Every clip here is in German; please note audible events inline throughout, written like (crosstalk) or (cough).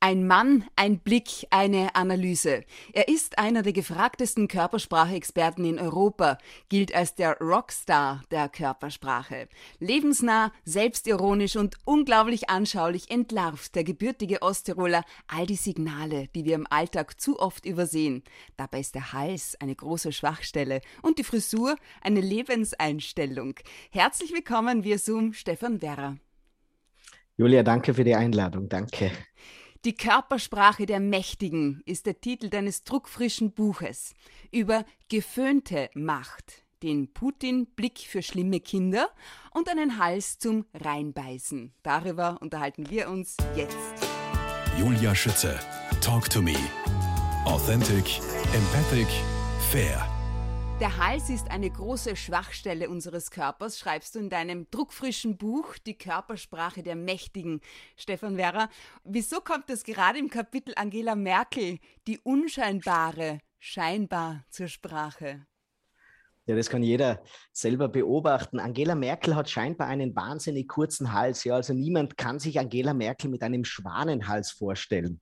Ein Mann, ein Blick, eine Analyse. Er ist einer der gefragtesten Körpersprache-Experten in Europa, gilt als der Rockstar der Körpersprache. Lebensnah, selbstironisch und unglaublich anschaulich entlarvt der gebürtige Osttiroler all die Signale, die wir im Alltag zu oft übersehen. Dabei ist der Hals eine große Schwachstelle und die Frisur eine Lebenseinstellung. Herzlich willkommen via Zoom, Stefan Werrer. Julia, danke für die Einladung. Danke. Die Körpersprache der Mächtigen ist der Titel deines druckfrischen Buches über geföhnte Macht, den Putin-Blick für schlimme Kinder und einen Hals zum Reinbeißen. Darüber unterhalten wir uns jetzt. Julia Schütze, Talk to Me. Authentic, empathic, fair. Der Hals ist eine große Schwachstelle unseres Körpers, schreibst du in deinem druckfrischen Buch Die Körpersprache der Mächtigen. Stefan Werrer, wieso kommt es gerade im Kapitel Angela Merkel, die Unscheinbare, scheinbar zur Sprache? Ja, das kann jeder selber beobachten. Angela Merkel hat scheinbar einen wahnsinnig kurzen Hals. Ja, also niemand kann sich Angela Merkel mit einem Schwanenhals vorstellen.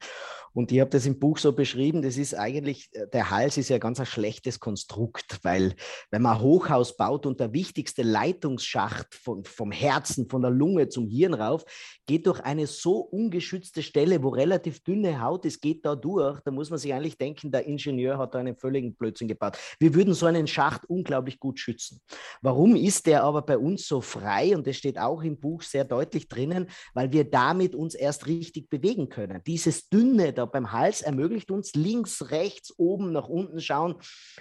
Und ich habe das im Buch so beschrieben, das ist eigentlich, äh, der Hals ist ja ganz ein schlechtes Konstrukt, weil wenn man ein Hochhaus baut und der wichtigste Leitungsschacht von, vom Herzen, von der Lunge zum Hirn rauf, geht durch eine so ungeschützte Stelle, wo relativ dünne Haut ist, geht da durch, da muss man sich eigentlich denken, der Ingenieur hat da einen völligen Blödsinn gebaut. Wir würden so einen Schacht unglaublich unglaublich gut schützen. Warum ist der aber bei uns so frei? Und das steht auch im Buch sehr deutlich drinnen, weil wir damit uns erst richtig bewegen können. Dieses Dünne da beim Hals ermöglicht uns links, rechts, oben, nach unten schauen.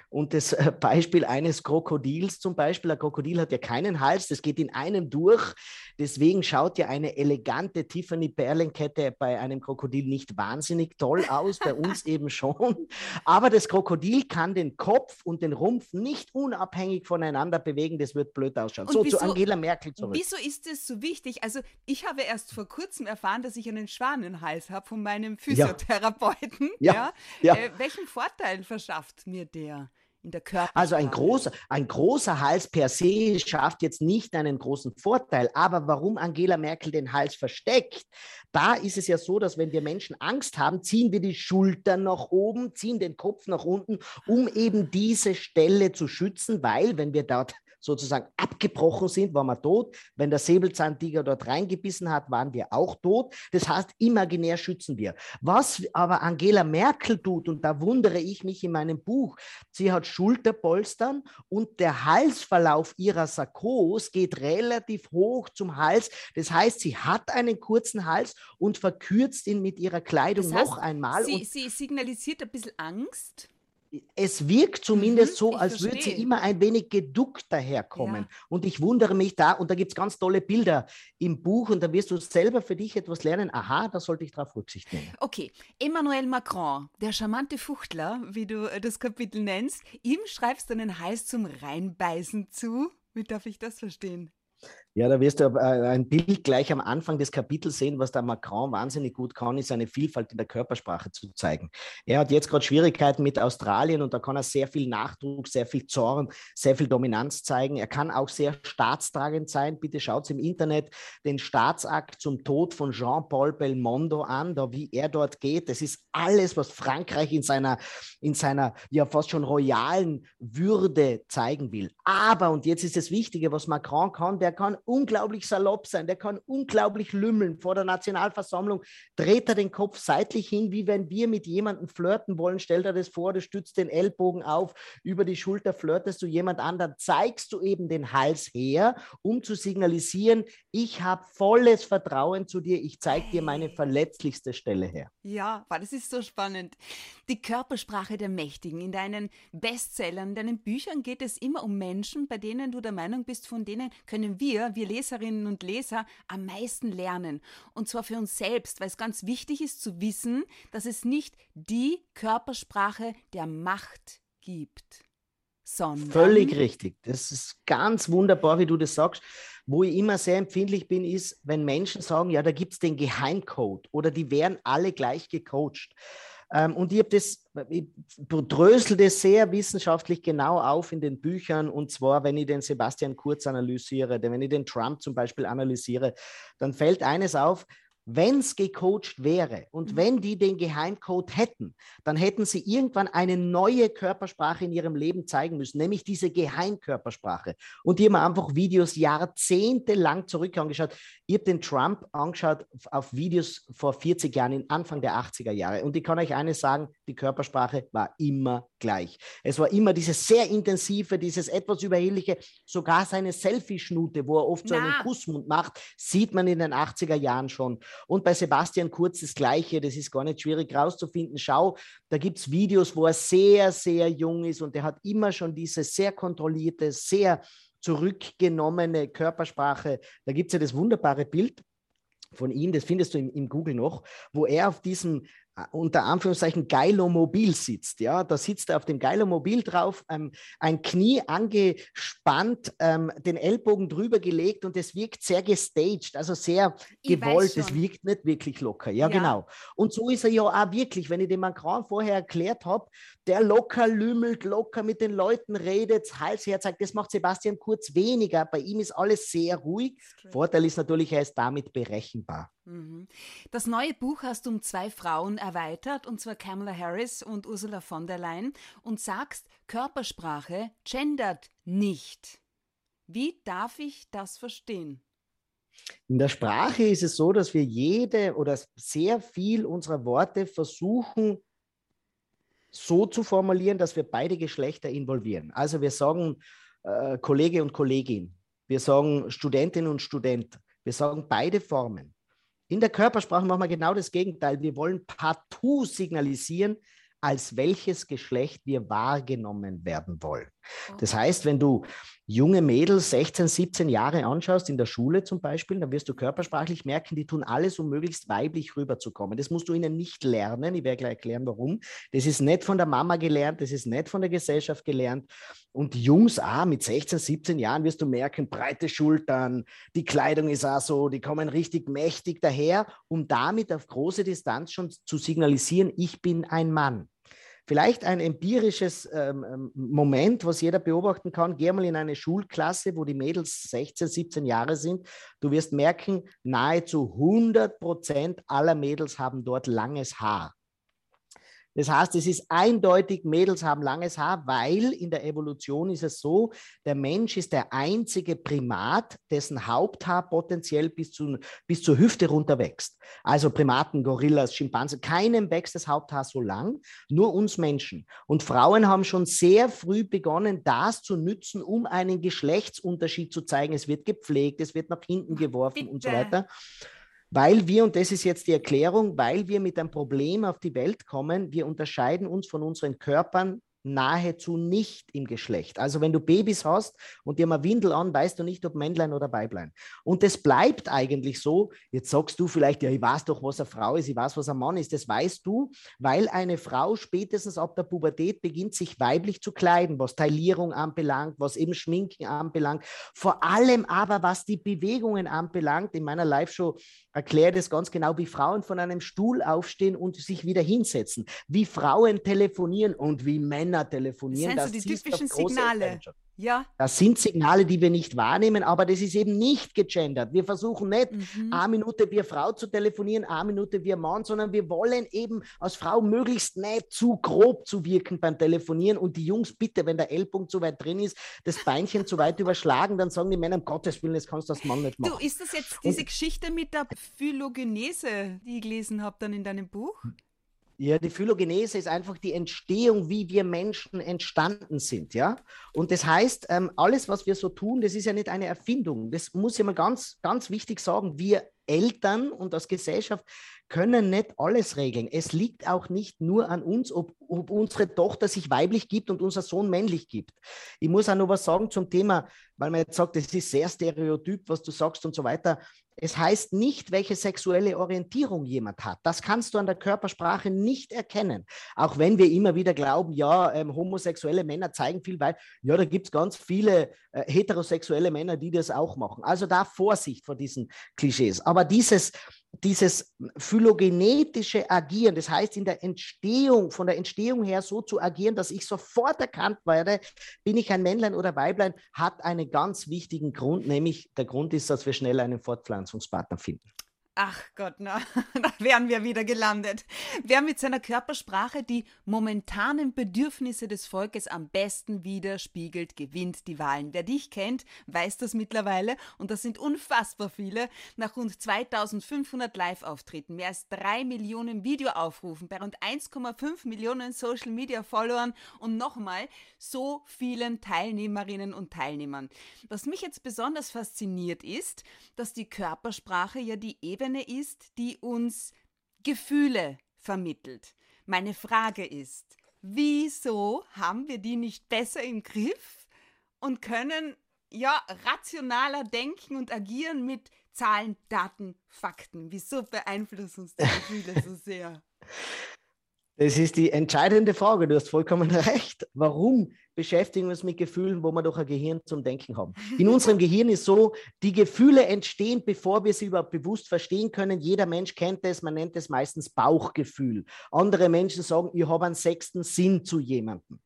Und das äh, Beispiel eines Krokodils zum Beispiel, ein Krokodil hat ja keinen Hals, das geht in einem durch. Deswegen schaut ja eine elegante Tiffany Perlenkette bei einem Krokodil nicht wahnsinnig toll aus, bei uns (laughs) eben schon. Aber das Krokodil kann den Kopf und den Rumpf nicht unabhängig unabhängig voneinander bewegen, das wird blöd ausschauen. Und so wieso, zu Angela Merkel zurück. Wieso ist das so wichtig? Also ich habe erst vor kurzem erfahren, dass ich einen Schwanenhals habe von meinem Physiotherapeuten. Ja. ja. ja. Äh, welchen Vorteil verschafft mir der? In der Körper. Also ein großer, ein großer Hals per se schafft jetzt nicht einen großen Vorteil. Aber warum Angela Merkel den Hals versteckt, da ist es ja so, dass wenn wir Menschen Angst haben, ziehen wir die Schultern nach oben, ziehen den Kopf nach unten, um eben diese Stelle zu schützen, weil wenn wir dort sozusagen abgebrochen sind, waren wir tot. Wenn der Säbelzahntiger dort reingebissen hat, waren wir auch tot. Das heißt, imaginär schützen wir. Was aber Angela Merkel tut, und da wundere ich mich in meinem Buch, sie hat Schulterpolstern und der Halsverlauf ihrer Sarkos geht relativ hoch zum Hals. Das heißt, sie hat einen kurzen Hals und verkürzt ihn mit ihrer Kleidung das heißt, noch einmal. Sie, sie signalisiert ein bisschen Angst es wirkt zumindest mhm, so, als würde sie immer ein wenig geduckt daherkommen. Ja. Und ich wundere mich da, und da gibt es ganz tolle Bilder im Buch, und da wirst du selber für dich etwas lernen. Aha, da sollte ich darauf Rücksicht nehmen. Okay, Emmanuel Macron, der charmante Fuchtler, wie du das Kapitel nennst, ihm schreibst du einen Hals zum Reinbeißen zu. Wie darf ich das verstehen? Ja, da wirst du äh, ein Bild gleich am Anfang des Kapitels sehen, was der Macron wahnsinnig gut kann, ist eine Vielfalt in der Körpersprache zu zeigen. Er hat jetzt gerade Schwierigkeiten mit Australien und da kann er sehr viel Nachdruck, sehr viel Zorn, sehr viel Dominanz zeigen. Er kann auch sehr staatstragend sein. Bitte schaut im Internet den Staatsakt zum Tod von Jean-Paul Belmondo an, da wie er dort geht. Das ist alles, was Frankreich in seiner, in seiner ja fast schon royalen Würde zeigen will. Aber, und jetzt ist das Wichtige, was Macron kann, der kann unglaublich salopp sein, der kann unglaublich lümmeln. Vor der Nationalversammlung dreht er den Kopf seitlich hin, wie wenn wir mit jemandem flirten wollen. Stell dir das vor, du stützt den Ellbogen auf, über die Schulter flirtest du jemand an, dann zeigst du eben den Hals her, um zu signalisieren, ich habe volles Vertrauen zu dir, ich zeige dir meine verletzlichste Stelle her. Ja, das ist so spannend. Die Körpersprache der Mächtigen. In deinen Bestsellern, in deinen Büchern geht es immer um Menschen, bei denen du der Meinung bist, von denen können wir, wir Leserinnen und Leser am meisten lernen. Und zwar für uns selbst, weil es ganz wichtig ist zu wissen, dass es nicht die Körpersprache der Macht gibt. Sondern Völlig richtig. Das ist ganz wunderbar, wie du das sagst. Wo ich immer sehr empfindlich bin, ist, wenn Menschen sagen, ja, da gibt es den Geheimcode oder die wären alle gleich gecoacht. Ähm, und ich habe das, ich drösel das sehr wissenschaftlich genau auf in den Büchern. Und zwar, wenn ich den Sebastian Kurz analysiere, wenn ich den Trump zum Beispiel analysiere, dann fällt eines auf, wenn es gecoacht wäre und mhm. wenn die den Geheimcode hätten, dann hätten sie irgendwann eine neue Körpersprache in ihrem Leben zeigen müssen, nämlich diese Geheimkörpersprache. Und die haben einfach Videos jahrzehntelang zurück angeschaut. Ich habe den Trump angeschaut auf Videos vor 40 Jahren, in Anfang der 80er Jahre. Und ich kann euch eines sagen, die Körpersprache war immer gleich. Es war immer dieses sehr intensive, dieses etwas überhebliche, sogar seine Selfie-Schnute, wo er oft Na. so einen Kussmund macht, sieht man in den 80er Jahren schon. Und bei Sebastian Kurz das Gleiche, das ist gar nicht schwierig rauszufinden. Schau, da gibt es Videos, wo er sehr, sehr jung ist und er hat immer schon diese sehr kontrollierte, sehr zurückgenommene Körpersprache. Da gibt es ja das wunderbare Bild von ihm, das findest du im, im Google noch, wo er auf diesem unter Anführungszeichen Geilomobil sitzt. Ja, da sitzt er auf dem Geilomobil drauf, ähm, ein Knie angespannt, ähm, den Ellbogen drüber gelegt und es wirkt sehr gestaged, also sehr ich gewollt. Es wirkt nicht wirklich locker. Ja, ja, genau. Und so ist er ja auch wirklich, wenn ich dem Macron vorher erklärt habe, der locker lümmelt, locker mit den Leuten redet, Hals her zeigt, das macht Sebastian Kurz weniger. Bei ihm ist alles sehr ruhig. Vorteil ist natürlich, er ist damit berechenbar. Mhm. Das neue Buch hast du um zwei Frauen erweitert, und zwar Kamala Harris und Ursula von der Leyen, und sagst, Körpersprache gendert nicht. Wie darf ich das verstehen? In der Sprache ist es so, dass wir jede oder sehr viel unserer Worte versuchen so zu formulieren, dass wir beide Geschlechter involvieren. Also wir sagen äh, Kollege und Kollegin, wir sagen Studentin und Student, wir sagen beide Formen. In der Körpersprache machen wir genau das Gegenteil. Wir wollen partout signalisieren, als welches Geschlecht wir wahrgenommen werden wollen. Das heißt, wenn du junge Mädels 16, 17 Jahre anschaust, in der Schule zum Beispiel, dann wirst du körpersprachlich merken, die tun alles, um möglichst weiblich rüberzukommen. Das musst du ihnen nicht lernen. Ich werde gleich erklären, warum. Das ist nicht von der Mama gelernt, das ist nicht von der Gesellschaft gelernt. Und Jungs, ah, mit 16, 17 Jahren wirst du merken, breite Schultern, die Kleidung ist auch so, die kommen richtig mächtig daher, um damit auf große Distanz schon zu signalisieren, ich bin ein Mann. Vielleicht ein empirisches ähm, ähm, Moment, was jeder beobachten kann. Geh mal in eine Schulklasse, wo die Mädels 16, 17 Jahre sind. Du wirst merken, nahezu 100 Prozent aller Mädels haben dort langes Haar. Das heißt, es ist eindeutig, Mädels haben langes Haar, weil in der Evolution ist es so, der Mensch ist der einzige Primat, dessen Haupthaar potenziell bis, zu, bis zur Hüfte runter wächst. Also Primaten, Gorillas, Schimpansen, keinem wächst das Haupthaar so lang, nur uns Menschen. Und Frauen haben schon sehr früh begonnen, das zu nützen, um einen Geschlechtsunterschied zu zeigen. Es wird gepflegt, es wird nach hinten geworfen Bitte. und so weiter weil wir, und das ist jetzt die Erklärung, weil wir mit einem Problem auf die Welt kommen, wir unterscheiden uns von unseren Körpern nahezu nicht im Geschlecht. Also wenn du Babys hast und dir mal Windel an, weißt du nicht, ob Männlein oder Weiblein. Und das bleibt eigentlich so. Jetzt sagst du vielleicht, ja, ich weiß doch, was eine Frau ist, ich weiß, was ein Mann ist. Das weißt du, weil eine Frau spätestens ab der Pubertät beginnt, sich weiblich zu kleiden, was Taillierung anbelangt, was eben Schminken anbelangt. Vor allem aber, was die Bewegungen anbelangt. In meiner Live-Show erkläre das ganz genau, wie Frauen von einem Stuhl aufstehen und sich wieder hinsetzen, wie Frauen telefonieren und wie Männer Männer telefonieren. Das sind so die typischen Signale. Ja. Das sind Signale, die wir nicht wahrnehmen, aber das ist eben nicht gegendert. Wir versuchen nicht, mhm. eine Minute wir Frau zu telefonieren, eine Minute wir Mann, sondern wir wollen eben als Frau möglichst nicht zu grob zu wirken beim Telefonieren. Und die Jungs, bitte, wenn der L-Punkt zu weit drin ist, das Beinchen zu weit (laughs) überschlagen, dann sagen die Männer, um Gottes Willen, das kannst du als Mann nicht machen. Du, ist das jetzt diese Und, Geschichte mit der Phylogenese, die ich gelesen habe dann in deinem Buch? Ja, die Phylogenese ist einfach die Entstehung, wie wir Menschen entstanden sind, ja. Und das heißt, ähm, alles, was wir so tun, das ist ja nicht eine Erfindung. Das muss ich mal ganz, ganz wichtig sagen. Wir Eltern und als Gesellschaft können nicht alles regeln. Es liegt auch nicht nur an uns, ob, ob, unsere Tochter sich weiblich gibt und unser Sohn männlich gibt. Ich muss auch noch was sagen zum Thema, weil man jetzt sagt, das ist sehr stereotyp, was du sagst und so weiter. Es heißt nicht, welche sexuelle Orientierung jemand hat. Das kannst du an der Körpersprache nicht erkennen. Auch wenn wir immer wieder glauben, ja, ähm, homosexuelle Männer zeigen viel weit. Ja, da gibt es ganz viele äh, heterosexuelle Männer, die das auch machen. Also da Vorsicht vor diesen Klischees. Aber dieses, dieses phylogenetische Agieren, das heißt in der Entstehung, von der Entstehung her so zu agieren, dass ich sofort erkannt werde, bin ich ein Männlein oder Weiblein, hat einen ganz wichtigen Grund, nämlich der Grund ist, dass wir schnell einen Fortpflanzungspartner finden. Ach Gott, na, (laughs) da wären wir wieder gelandet. Wer mit seiner Körpersprache die momentanen Bedürfnisse des Volkes am besten widerspiegelt, gewinnt die Wahlen. Wer dich kennt, weiß das mittlerweile und das sind unfassbar viele. Nach rund 2500 Live-Auftritten, mehr als drei Millionen Videoaufrufen bei rund 1,5 Millionen Social-Media-Followern und nochmal so vielen Teilnehmerinnen und Teilnehmern. Was mich jetzt besonders fasziniert ist, dass die Körpersprache ja die Ebene Ebene ist, die uns Gefühle vermittelt. Meine Frage ist, wieso haben wir die nicht besser im Griff und können ja rationaler denken und agieren mit Zahlen, Daten, Fakten? Wieso beeinflussen uns die Gefühle so sehr? (laughs) Das ist die entscheidende Frage. Du hast vollkommen recht. Warum beschäftigen wir uns mit Gefühlen, wo wir doch ein Gehirn zum Denken haben? In unserem Gehirn ist so, die Gefühle entstehen, bevor wir sie überhaupt bewusst verstehen können. Jeder Mensch kennt es, man nennt es meistens Bauchgefühl. Andere Menschen sagen, ich habe einen sechsten Sinn zu jemandem.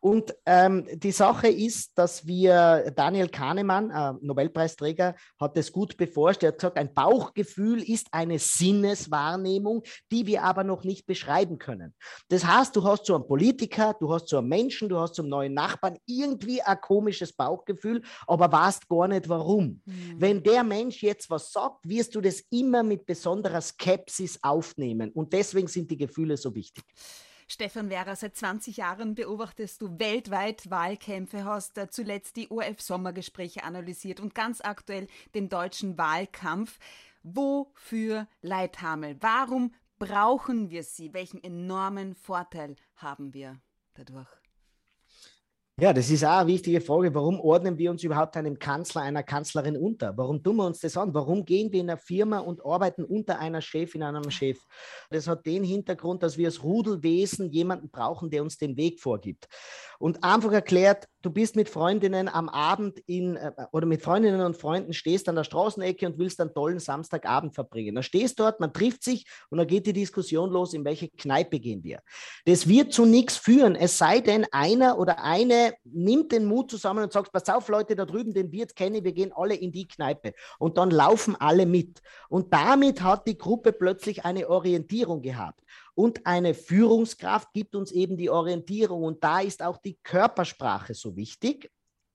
Und ähm, die Sache ist, dass wir, Daniel Kahnemann, äh, Nobelpreisträger, hat es gut beforscht. Er hat gesagt, ein Bauchgefühl ist eine Sinneswahrnehmung, die wir aber noch nicht beschreiben können. Das heißt, du hast zu einem Politiker, du hast zu einem Menschen, du hast zum neuen Nachbarn irgendwie ein komisches Bauchgefühl, aber weißt gar nicht warum. Mhm. Wenn der Mensch jetzt was sagt, wirst du das immer mit besonderer Skepsis aufnehmen. Und deswegen sind die Gefühle so wichtig. Stefan Wehrer, seit 20 Jahren beobachtest du weltweit Wahlkämpfe, hast zuletzt die ORF-Sommergespräche analysiert und ganz aktuell den deutschen Wahlkampf. Wofür Leithamel? Warum brauchen wir sie? Welchen enormen Vorteil haben wir dadurch? Ja, das ist auch eine wichtige Frage. Warum ordnen wir uns überhaupt einem Kanzler, einer Kanzlerin unter? Warum tun wir uns das an? Warum gehen wir in einer Firma und arbeiten unter einer Chefin, einem Chef? Das hat den Hintergrund, dass wir als Rudelwesen jemanden brauchen, der uns den Weg vorgibt. Und einfach erklärt, du bist mit Freundinnen am Abend in äh, oder mit Freundinnen und Freunden stehst an der Straßenecke und willst einen tollen Samstagabend verbringen. Dann stehst dort, man trifft sich und dann geht die Diskussion los, in welche Kneipe gehen wir. Das wird zu nichts führen, es sei denn, einer oder eine nimmt den Mut zusammen und sagt, pass auf, Leute, da drüben, den Wirt kenne ich, wir gehen alle in die Kneipe. Und dann laufen alle mit. Und damit hat die Gruppe plötzlich eine Orientierung gehabt. Und eine Führungskraft gibt uns eben die Orientierung. Und da ist auch die Körpersprache so wichtig.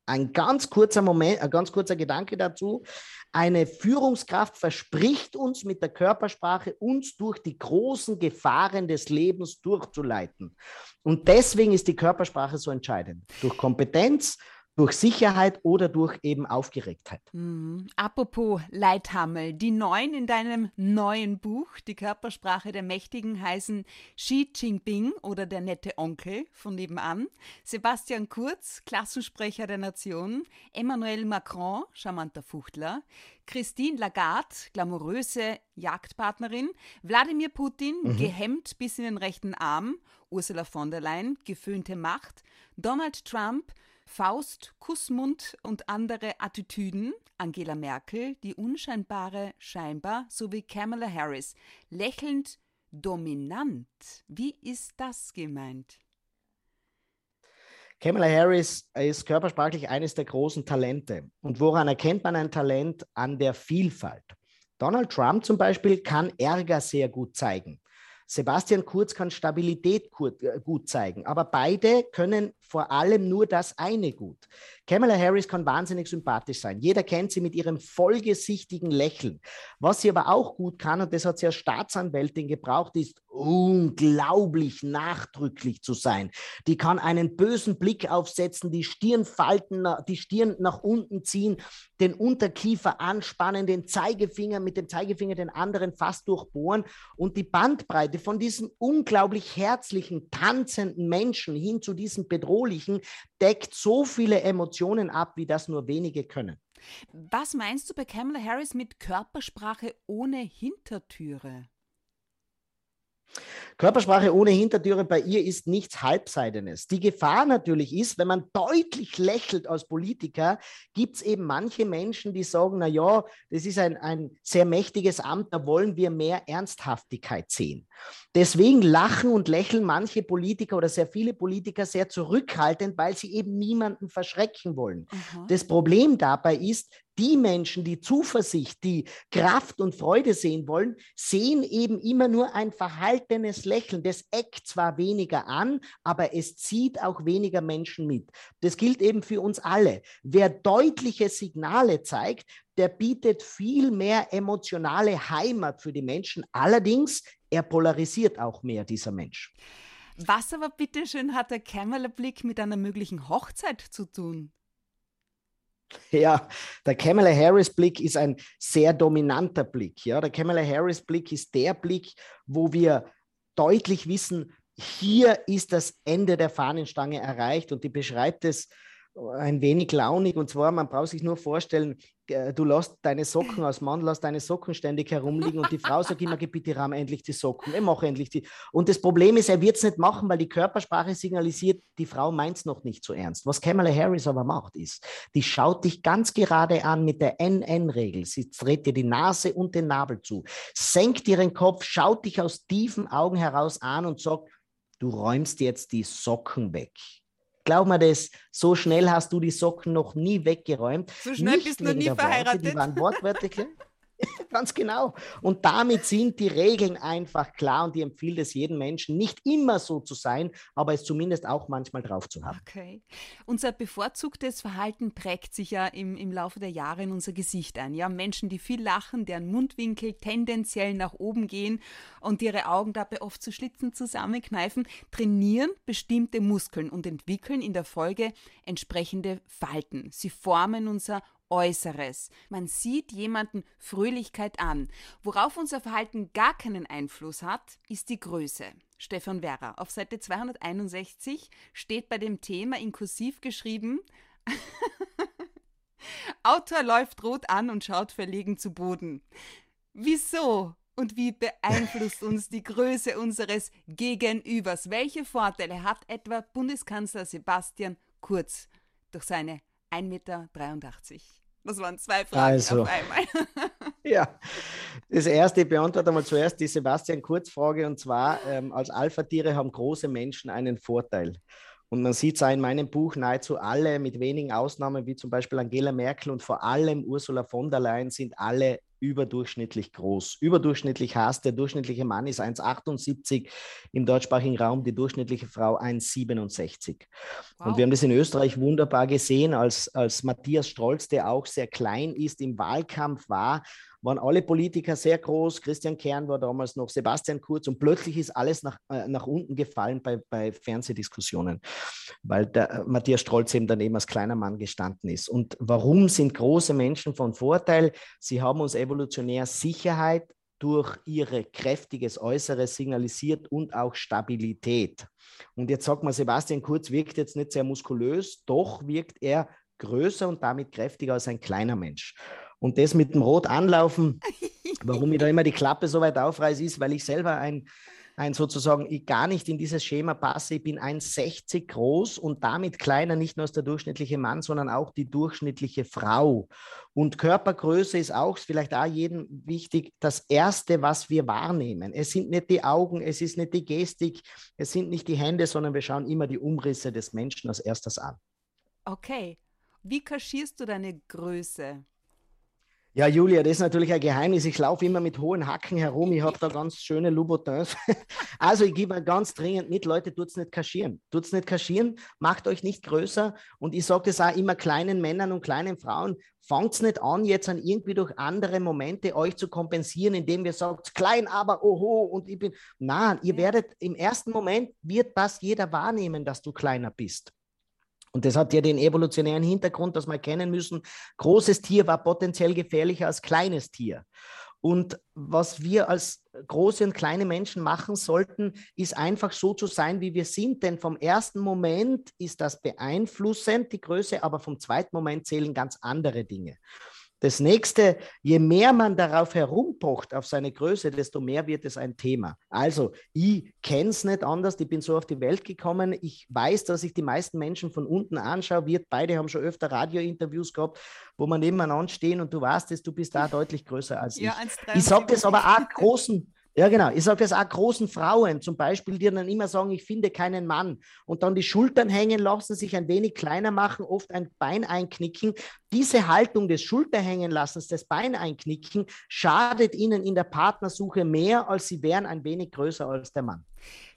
Ein ganz kurzer Moment, ein ganz kurzer Gedanke dazu. Eine Führungskraft verspricht uns mit der Körpersprache, uns durch die großen Gefahren des Lebens durchzuleiten. Und deswegen ist die Körpersprache so entscheidend. Durch Kompetenz, durch Sicherheit oder durch eben Aufgeregtheit. Mhm. Apropos Leithammel, die neun in deinem neuen Buch, Die Körpersprache der Mächtigen, heißen Xi Jinping oder der nette Onkel von nebenan, Sebastian Kurz, Klassensprecher der Nation, Emmanuel Macron, charmanter Fuchtler, Christine Lagarde, glamouröse Jagdpartnerin, Wladimir Putin, mhm. gehemmt bis in den rechten Arm, Ursula von der Leyen, geföhnte Macht, Donald Trump, Faust, Kussmund und andere Attitüden, Angela Merkel, die unscheinbare scheinbar, sowie Kamala Harris, lächelnd dominant. Wie ist das gemeint? Kamala Harris ist körpersprachlich eines der großen Talente. Und woran erkennt man ein Talent? An der Vielfalt. Donald Trump zum Beispiel kann Ärger sehr gut zeigen. Sebastian Kurz kann Stabilität äh, gut zeigen, aber beide können vor allem nur das eine gut. Kamala Harris kann wahnsinnig sympathisch sein. Jeder kennt sie mit ihrem vollgesichtigen Lächeln. Was sie aber auch gut kann, und das hat sie als Staatsanwältin gebraucht, ist unglaublich nachdrücklich zu sein. Die kann einen bösen Blick aufsetzen, die Stirn falten, die Stirn nach unten ziehen, den Unterkiefer anspannen, den Zeigefinger mit dem Zeigefinger den anderen fast durchbohren und die Bandbreite von diesem unglaublich herzlichen, tanzenden Menschen hin zu diesem bedrohlichen deckt so viele Emotionen ab, wie das nur wenige können. Was meinst du bei Kamala Harris mit Körpersprache ohne Hintertüre? Körpersprache ohne Hintertüre bei ihr ist nichts Halbseidenes. Die Gefahr natürlich ist, wenn man deutlich lächelt als Politiker, gibt es eben manche Menschen, die sagen, na ja, das ist ein, ein sehr mächtiges Amt, da wollen wir mehr Ernsthaftigkeit sehen. Deswegen lachen und lächeln manche Politiker oder sehr viele Politiker sehr zurückhaltend, weil sie eben niemanden verschrecken wollen. Mhm. Das Problem dabei ist, Die Menschen, die Zuversicht, die Kraft und Freude sehen wollen, sehen eben immer nur ein verhaltenes Lächeln. Das eckt zwar weniger an, aber es zieht auch weniger Menschen mit. Das gilt eben für uns alle. Wer deutliche Signale zeigt, der bietet viel mehr emotionale Heimat für die Menschen. Allerdings, er polarisiert auch mehr, dieser Mensch. Was aber bitteschön hat der Kämmerle-Blick mit einer möglichen Hochzeit zu tun? (laughs) Ja, der Kamala Harris Blick ist ein sehr dominanter Blick. Ja, der Kamala Harris Blick ist der Blick, wo wir deutlich wissen, hier ist das Ende der Fahnenstange erreicht und die beschreibt es ein wenig launig. Und zwar, man braucht sich nur vorstellen, du lässt deine Socken als Mann, lässt deine Socken ständig herumliegen und die Frau sagt immer, bitte rahm endlich die Socken, ich mache endlich die. Und das Problem ist, er wird es nicht machen, weil die Körpersprache signalisiert, die Frau meint es noch nicht so ernst. Was Kamala Harris aber macht, ist, die schaut dich ganz gerade an mit der NN-Regel. Sie dreht dir die Nase und den Nabel zu, senkt ihren Kopf, schaut dich aus tiefen Augen heraus an und sagt, du räumst jetzt die Socken weg. Glaub mir das, so schnell hast du die Socken noch nie weggeräumt. So schnell Nicht bist du noch nie verheiratet. Worte, die waren wortwörtlich. (laughs) Ganz genau. Und damit sind die Regeln einfach klar und die empfiehlt es jedem Menschen, nicht immer so zu sein, aber es zumindest auch manchmal drauf zu haben. Okay. Unser bevorzugtes Verhalten prägt sich ja im, im Laufe der Jahre in unser Gesicht ein. Ja, Menschen, die viel lachen, deren Mundwinkel tendenziell nach oben gehen und ihre Augen dabei oft zu Schlitzen zusammenkneifen, trainieren bestimmte Muskeln und entwickeln in der Folge entsprechende Falten. Sie formen unser Äußeres. Man sieht jemanden Fröhlichkeit an. Worauf unser Verhalten gar keinen Einfluss hat, ist die Größe. Stefan Werrer, auf Seite 261 steht bei dem Thema inklusiv geschrieben, (laughs) Autor läuft rot an und schaut verlegen zu Boden. Wieso und wie beeinflusst (laughs) uns die Größe unseres Gegenübers? Welche Vorteile hat etwa Bundeskanzler Sebastian Kurz durch seine 1,83 Meter. Das waren zwei Fragen also, auf einmal. (laughs) ja, das erste, ich beantworte mal zuerst die Sebastian Kurz-Frage und zwar, ähm, als Alpha-Tiere haben große Menschen einen Vorteil. Und man sieht es auch in meinem Buch, nahezu alle, mit wenigen Ausnahmen, wie zum Beispiel Angela Merkel und vor allem Ursula von der Leyen, sind alle überdurchschnittlich groß. Überdurchschnittlich heißt, der durchschnittliche Mann ist 1,78 im deutschsprachigen Raum, die durchschnittliche Frau 1,67. Wow. Und wir haben das in Österreich wunderbar gesehen, als, als Matthias Strolz, der auch sehr klein ist, im Wahlkampf war waren alle Politiker sehr groß. Christian Kern war damals noch, Sebastian Kurz und plötzlich ist alles nach, äh, nach unten gefallen bei, bei Fernsehdiskussionen, weil der äh, Matthias Strolz eben daneben als kleiner Mann gestanden ist. Und warum sind große Menschen von Vorteil? Sie haben uns evolutionär Sicherheit durch ihre kräftiges Äußeres signalisiert und auch Stabilität. Und jetzt sagt man, Sebastian Kurz wirkt jetzt nicht sehr muskulös, doch wirkt er größer und damit kräftiger als ein kleiner Mensch. Und das mit dem Rot anlaufen, (laughs) warum ich da immer die Klappe so weit aufreiße, ist, weil ich selber ein, ein sozusagen, ich gar nicht in dieses Schema passe. Ich bin 1,60 groß und damit kleiner, nicht nur als der durchschnittliche Mann, sondern auch die durchschnittliche Frau. Und Körpergröße ist auch vielleicht auch jedem wichtig, das Erste, was wir wahrnehmen. Es sind nicht die Augen, es ist nicht die Gestik, es sind nicht die Hände, sondern wir schauen immer die Umrisse des Menschen als erstes an. Okay. Wie kaschierst du deine Größe? Ja, Julia, das ist natürlich ein Geheimnis. Ich laufe immer mit hohen Hacken herum. Ich habe da ganz schöne Louboutins. (laughs) Also ich gebe ganz dringend mit, Leute, tut es nicht kaschieren. Tut es nicht kaschieren, macht euch nicht größer. Und ich sage das auch immer kleinen Männern und kleinen Frauen, fangt nicht an, jetzt an irgendwie durch andere Momente euch zu kompensieren, indem ihr sagt, klein, aber oho und ich bin. Nein, ihr werdet im ersten Moment wird das jeder wahrnehmen, dass du kleiner bist. Und das hat ja den evolutionären Hintergrund, dass wir kennen müssen, großes Tier war potenziell gefährlicher als kleines Tier. Und was wir als große und kleine Menschen machen sollten, ist einfach so zu sein, wie wir sind. Denn vom ersten Moment ist das beeinflussend, die Größe, aber vom zweiten Moment zählen ganz andere Dinge. Das nächste, je mehr man darauf herumpocht, auf seine Größe, desto mehr wird es ein Thema. Also, ich kenne es nicht anders, ich bin so auf die Welt gekommen. Ich weiß, dass ich die meisten Menschen von unten anschaue. Wir beide haben schon öfter Radiointerviews gehabt, wo man nebeneinander stehen und du weißt es, du bist da deutlich größer als ich. Ja, ich sage das aber auch großen, Ja, genau. Ich sage das auch großen Frauen, zum Beispiel, die dann immer sagen, ich finde keinen Mann und dann die Schultern hängen lassen, sich ein wenig kleiner machen, oft ein Bein einknicken. Diese Haltung des Schulterhängenlassens, des Bein einknicken, schadet ihnen in der Partnersuche mehr, als sie wären ein wenig größer als der Mann.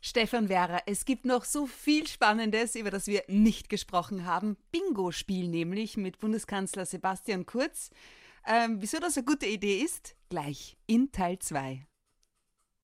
Stefan Werra, es gibt noch so viel Spannendes, über das wir nicht gesprochen haben. Bingo-Spiel nämlich mit Bundeskanzler Sebastian Kurz. Ähm, wieso das eine gute Idee ist, gleich in Teil 2.